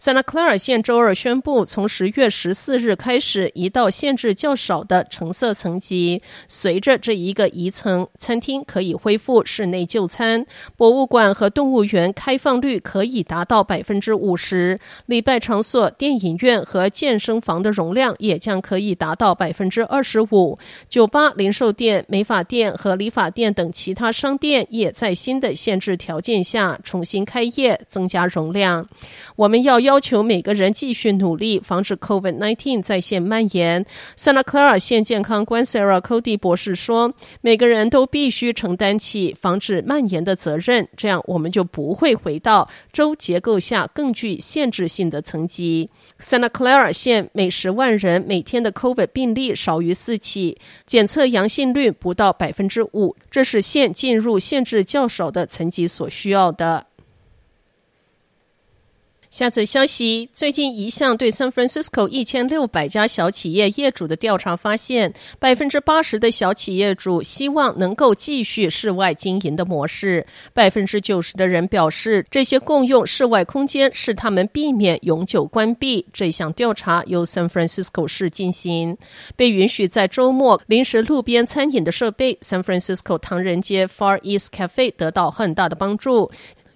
Santa Clara 县周二宣布，从十月十四日开始，移到限制较少的橙色层级。随着这一个移层，餐厅可以恢复室内就餐，博物馆和动物园开放率可以达到百分之五十，礼拜场所、电影院和健身房的容量也将可以达到百分之二十五。酒吧、零售店、美发店和理发店等其他商店也在新的限制条件下重新开业，增加容量。我们要要。要求每个人继续努力，防止 COVID-19 在线蔓延。Santa Clara 县健康官 Sarah Cody 博士说：“每个人都必须承担起防止蔓延的责任，这样我们就不会回到州结构下更具限制性的层级。” Santa Clara 县每十万人每天的 COVID 病例少于四起，检测阳性率不到百分之五，这是县进入限制较少的层级所需要的。下则消息：最近一项对 San Francisco 一千六百家小企业业主的调查发现，百分之八十的小企业主希望能够继续室外经营的模式。百分之九十的人表示，这些共用室外空间是他们避免永久关闭。这项调查由 San Francisco 市进行，被允许在周末临时路边餐饮的设备 San Francisco 唐人街 Far East Cafe 得到很大的帮助。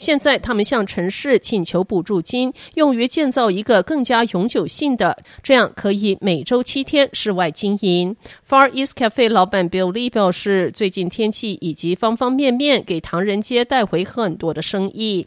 现在，他们向城市请求补助金，用于建造一个更加永久性的，这样可以每周七天室外经营。Far East Cafe 老板 Bill Lee 表示，最近天气以及方方面面给唐人街带回很多的生意。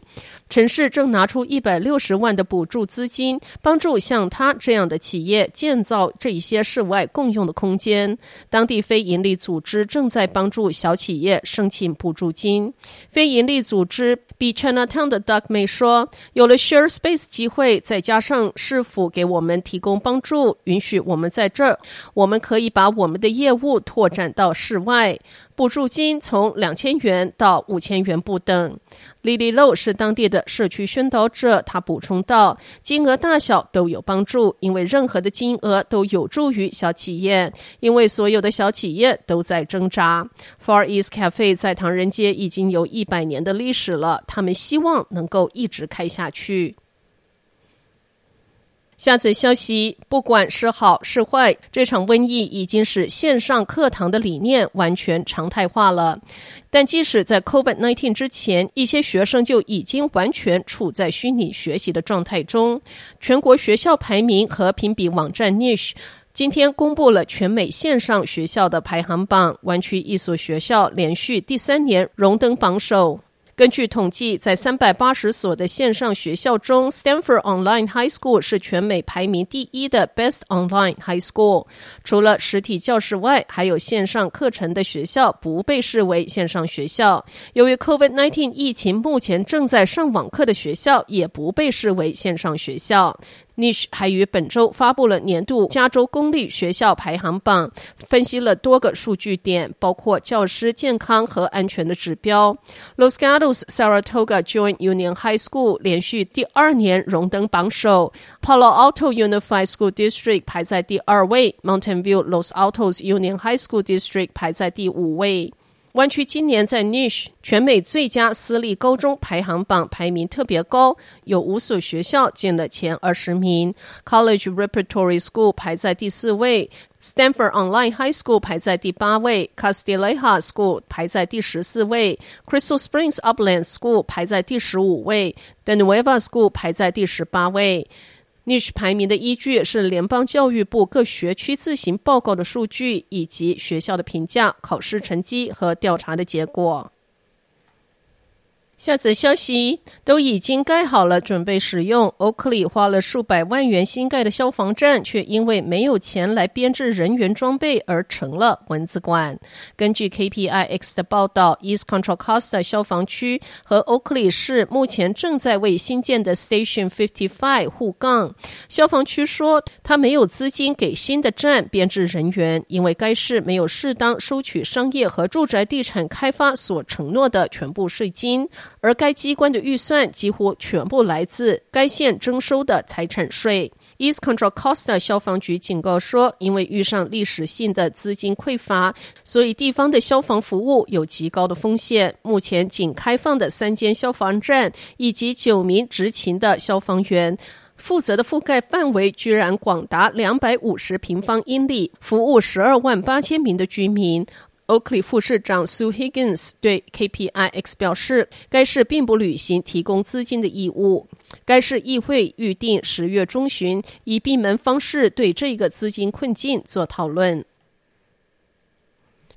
城市正拿出一百六十万的补助资金，帮助像他这样的企业建造这一些室外共用的空间。当地非营利组织正在帮助小企业申请补助金。非营利组织 Be Chinatown 的 Doug May 说：“有了 Share Space 机会，再加上市府给我们提供帮助，允许我们在这儿，我们可以把我们的业务拓展到室外。补助金从两千元到五千元不等。” Lily Low 是当地的社区宣导者，他补充道：“金额大小都有帮助，因为任何的金额都有助于小企业，因为所有的小企业都在挣扎。Far East Cafe 在唐人街已经有一百年的历史了，他们希望能够一直开下去。”下则消息，不管是好是坏，这场瘟疫已经使线上课堂的理念完全常态化了。但即使在 COVID-19 之前，一些学生就已经完全处在虚拟学习的状态中。全国学校排名和评比网站 Niche 今天公布了全美线上学校的排行榜，湾区一所学校连续第三年荣登榜首。根据统计，在三百八十所的线上学校中，Stanford Online High School 是全美排名第一的 Best Online High School。除了实体教室外，还有线上课程的学校不被视为线上学校。由于 COVID-19 疫情，目前正在上网课的学校也不被视为线上学校。Niche 还于本周发布了年度加州公立学校排行榜，分析了多个数据点，包括教师健康和安全的指标。Los Gatos Saratoga Joint Union High School 连续第二年荣登榜首，Palo Alto Unified School District 排在第二位，Mountain View Los Altos Union High School District 排在第五位。湾区今年在 Niche 全美最佳私立高中排行榜排名特别高，有五所学校进了前二十名。College Repertory School 排在第四位，Stanford Online High School 排在第八位，Castileja School 排在第十四位，Crystal Springs Upland School 排在第十五位，De Nueva School 排在第十八位。NICH 排名的依据是联邦教育部各学区自行报告的数据，以及学校的评价、考试成绩和调查的结果。下则消息都已经盖好了，准备使用。Oakley 花了数百万元新盖的消防站，却因为没有钱来编制人员装备而成了蚊子馆。根据 KPIX 的报道，East Contra Costa 消防区和 Oakley 市目前正在为新建的 Station 55护杠。消防区说，他没有资金给新的站编制人员，因为该市没有适当收取商业和住宅地产开发所承诺的全部税金。而该机关的预算几乎全部来自该县征收的财产税。East Contra Costa 消防局警告说，因为遇上历史性的资金匮乏，所以地方的消防服务有极高的风险。目前仅开放的三间消防站以及九名执勤的消防员，负责的覆盖范围居然广达两百五十平方英里，服务十二万八千名的居民。Oakly 副市长 Sue Higgins 对 KPIX 表示，该市并不履行提供资金的义务。该市议会预定十月中旬以闭门方式对这个资金困境做讨论。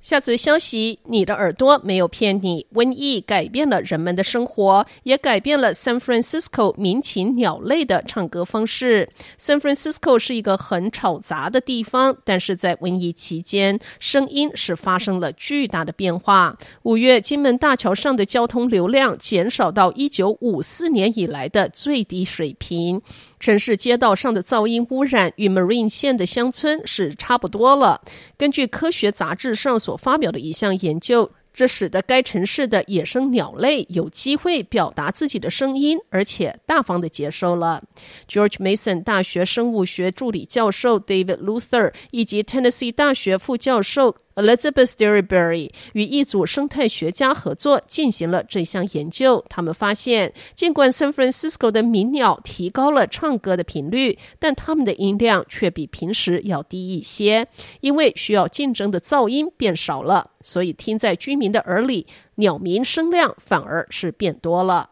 下则消息，你的耳朵没有骗你。瘟疫改变了人们的生活，也改变了 San Francisco 民禽鸟类的唱歌方式。San Francisco 是一个很吵杂的地方，但是在瘟疫期间，声音是发生了巨大的变化。五月，金门大桥上的交通流量减少到一九五四年以来的最低水平。城市街道上的噪音污染与 Marine 县的乡村是差不多了。根据科学杂志上所发表的一项研究，这使得该城市的野生鸟类有机会表达自己的声音，而且大方的接受了。George Mason 大学生物学助理教授 David Luther 以及 Tennessee 大学副教授 Elizabeth Derryberry 与一组生态学家合作进行了这项研究。他们发现，尽管 San Francisco 的鸣鸟提高了唱歌的频率，但它们的音量却比平时要低一些，因为需要竞争的噪音变少了，所以听在居民的耳里，鸟鸣声量反而是变多了。